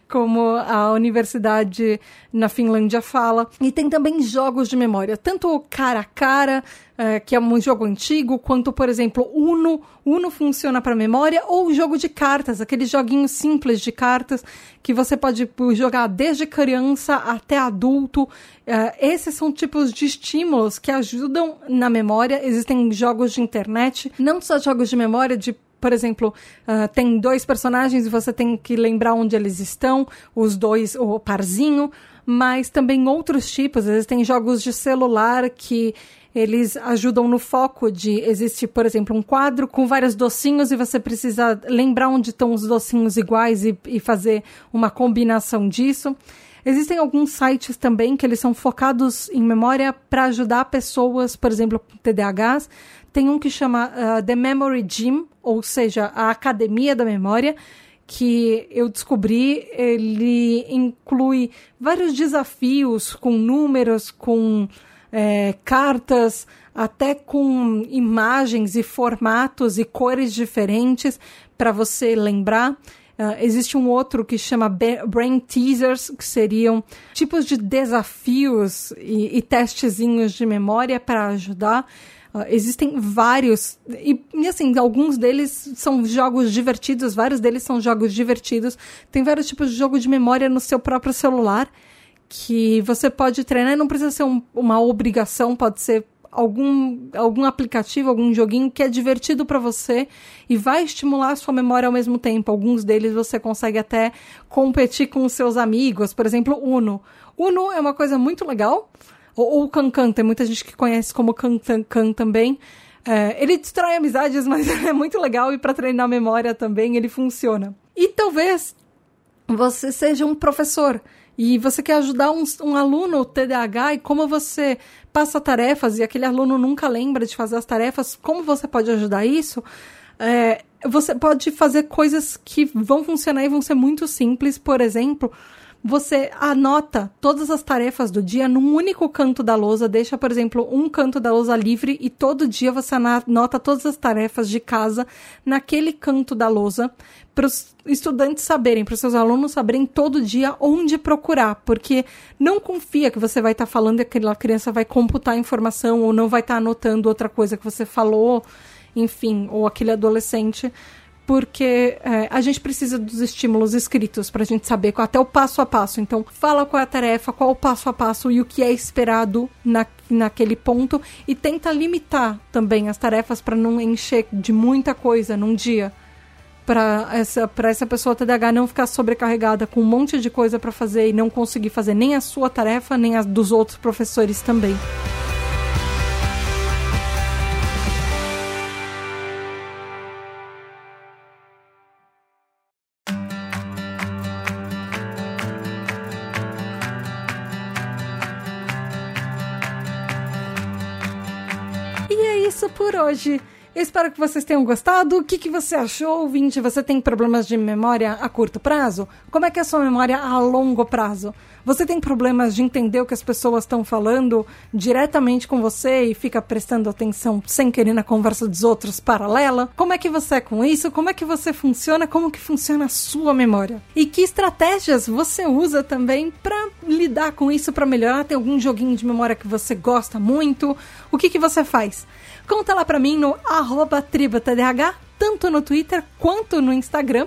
como a universidade na Finlândia fala. E tem também jogos de memória, tanto cara a cara, é, que é um jogo antigo, quanto, por exemplo, Uno. Uno funciona para memória, ou jogo de cartas, aqueles joguinhos simples de cartas que você pode jogar desde criança até adulto. É, esses são tipos de estímulos que ajudam na memória. Existem jogos de internet, não só jogos de memória de por exemplo, uh, tem dois personagens e você tem que lembrar onde eles estão, os dois, o parzinho, mas também outros tipos. Existem jogos de celular que eles ajudam no foco de existe, por exemplo, um quadro com vários docinhos e você precisa lembrar onde estão os docinhos iguais e, e fazer uma combinação disso. Existem alguns sites também que eles são focados em memória para ajudar pessoas, por exemplo, com TDAHs. Tem um que chama uh, The Memory Gym, ou seja, a Academia da Memória, que eu descobri, ele inclui vários desafios com números, com é, cartas, até com imagens e formatos e cores diferentes para você lembrar. Uh, existe um outro que chama Brain Teasers, que seriam tipos de desafios e, e testezinhos de memória para ajudar. Uh, existem vários, e, e, assim, alguns deles são jogos divertidos, vários deles são jogos divertidos. Tem vários tipos de jogo de memória no seu próprio celular que você pode treinar, não precisa ser um, uma obrigação, pode ser algum, algum aplicativo, algum joguinho que é divertido para você e vai estimular a sua memória ao mesmo tempo. Alguns deles você consegue até competir com os seus amigos, por exemplo, Uno. Uno é uma coisa muito legal. Ou o Cancan, tem muita gente que conhece como Cancan também. É, ele destrói amizades, mas é muito legal e para treinar a memória também ele funciona. E talvez você seja um professor e você quer ajudar um, um aluno TDAH e como você passa tarefas e aquele aluno nunca lembra de fazer as tarefas, como você pode ajudar isso? É, você pode fazer coisas que vão funcionar e vão ser muito simples, por exemplo, você anota todas as tarefas do dia num único canto da lousa, deixa, por exemplo, um canto da lousa livre e todo dia você anota todas as tarefas de casa naquele canto da lousa para os estudantes saberem, para os seus alunos saberem todo dia onde procurar, porque não confia que você vai estar tá falando e aquela criança vai computar a informação ou não vai estar tá anotando outra coisa que você falou, enfim, ou aquele adolescente porque é, a gente precisa dos estímulos escritos para a gente saber qual, até o passo a passo. Então, fala qual é a tarefa, qual é o passo a passo e o que é esperado na, naquele ponto e tenta limitar também as tarefas para não encher de muita coisa num dia. Para essa, essa pessoa TDAH não ficar sobrecarregada com um monte de coisa para fazer e não conseguir fazer nem a sua tarefa, nem as dos outros professores também. Hoje. Espero que vocês tenham gostado. O que, que você achou, ouvinte? Você tem problemas de memória a curto prazo? Como é que é a sua memória a longo prazo? Você tem problemas de entender o que as pessoas estão falando diretamente com você e fica prestando atenção sem querer na conversa dos outros paralela? Como é que você é com isso? Como é que você funciona? Como que funciona a sua memória? E que estratégias você usa também para lidar com isso, para melhorar? Tem algum joguinho de memória que você gosta muito? O que, que você faz? Conta lá pra mim no arroba tributadh, tanto no Twitter quanto no Instagram.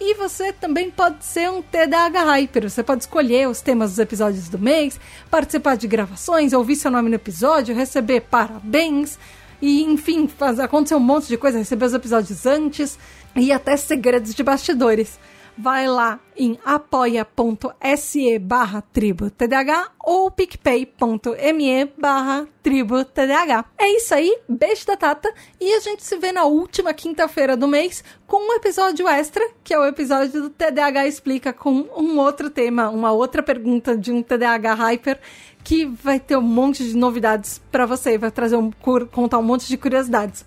E você também pode ser um TDAH Hyper. Você pode escolher os temas dos episódios do mês, participar de gravações, ouvir seu nome no episódio, receber parabéns e, enfim, fazer, acontecer um monte de coisa, receber os episódios antes e até segredos de bastidores vai lá em apoia.se barra tribo TDAH ou picpay.me barra tribo TDAH. É isso aí, beijo da Tata e a gente se vê na última quinta-feira do mês com um episódio extra, que é o episódio do TDAH Explica com um outro tema, uma outra pergunta de um TDAH Hyper que vai ter um monte de novidades para você, vai trazer um contar um monte de curiosidades.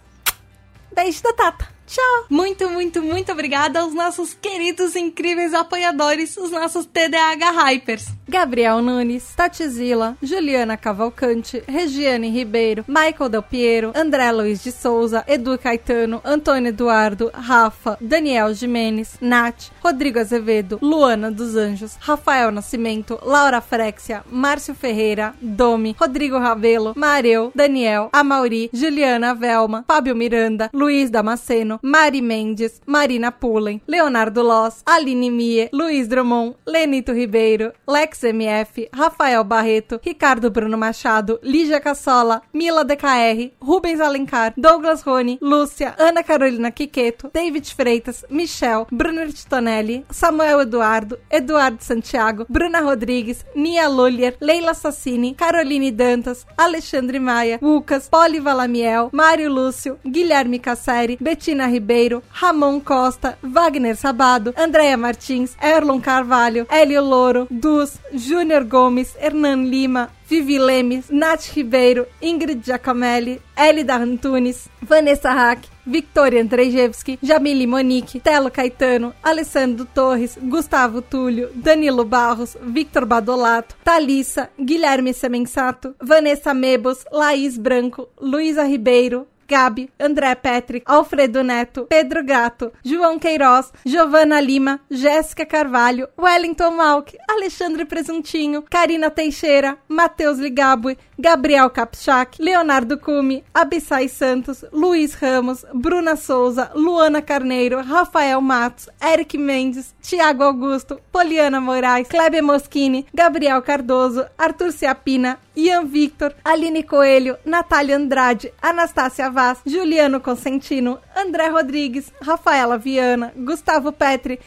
Beijo da Tata! Tchau! Muito, muito, muito obrigada aos nossos queridos, incríveis apoiadores, os nossos TDAH Hypers. Gabriel Nunes, Tatizila, Juliana Cavalcante, Regiane Ribeiro, Michael Del Piero, André Luiz de Souza, Edu Caetano, Antônio Eduardo, Rafa, Daniel Jimenez, Nath, Rodrigo Azevedo, Luana dos Anjos, Rafael Nascimento, Laura Frexia, Márcio Ferreira, Domi, Rodrigo Ravelo, Mareu, Daniel, Amauri, Juliana Velma, Fábio Miranda, Luiz Damasceno, Mari Mendes, Marina Pullen, Leonardo Loss, Aline Mie, Luiz Drummond, Lenito Ribeiro, Lex MF, Rafael Barreto, Ricardo Bruno Machado, Lígia Cassola, Mila DKR, Rubens Alencar, Douglas Rony, Lúcia, Ana Carolina Quiqueto, David Freitas, Michel, Bruno Titonelli, Samuel Eduardo, Eduardo Santiago, Bruna Rodrigues, Nia Lulier, Leila Sassini, Caroline Dantas, Alexandre Maia, Lucas, Poli Valamiel, Mário Lúcio, Guilherme Casseri, Betina Ribeiro, Ramon Costa, Wagner Sabado, Andréia Martins, Erlon Carvalho, Hélio Louro, Dus, Júnior Gomes, Hernan Lima, Vivi Lemes, Nath Ribeiro, Ingrid Giacomelli, Elida Antunes, Vanessa Hack, Victoria Andrzejewski, Jamile Monique, Telo Caetano, Alessandro Torres, Gustavo Túlio, Danilo Barros, Victor Badolato, Thalissa, Guilherme Semensato, Vanessa Mebos, Laís Branco, Luísa Ribeiro, Gabi, André Petri, Alfredo Neto, Pedro Gato, João Queiroz, Giovana Lima, Jéssica Carvalho, Wellington Malk, Alexandre Presuntinho, Karina Teixeira, Matheus Ligabue, Gabriel Kapchak, Leonardo Cume, Abissai Santos, Luiz Ramos, Bruna Souza, Luana Carneiro, Rafael Matos, Eric Mendes, Tiago Augusto, Poliana Moraes, Kleber Moschini, Gabriel Cardoso, Arthur Ciapina, Ian Victor, Aline Coelho, Natália Andrade, Anastácia Vaz, Juliano Consentino, André Rodrigues, Rafaela Viana, Gustavo Petri,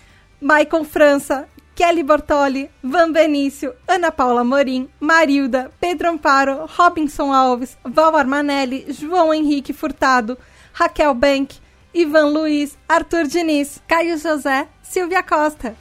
Maicon França, Kelly Bortoli, Van Benício, Ana Paula Morim, Marilda, Pedro Amparo, Robinson Alves, Val Armanelli, João Henrique Furtado, Raquel Bank, Ivan Luiz, Arthur Diniz, Caio José, Silvia Costa.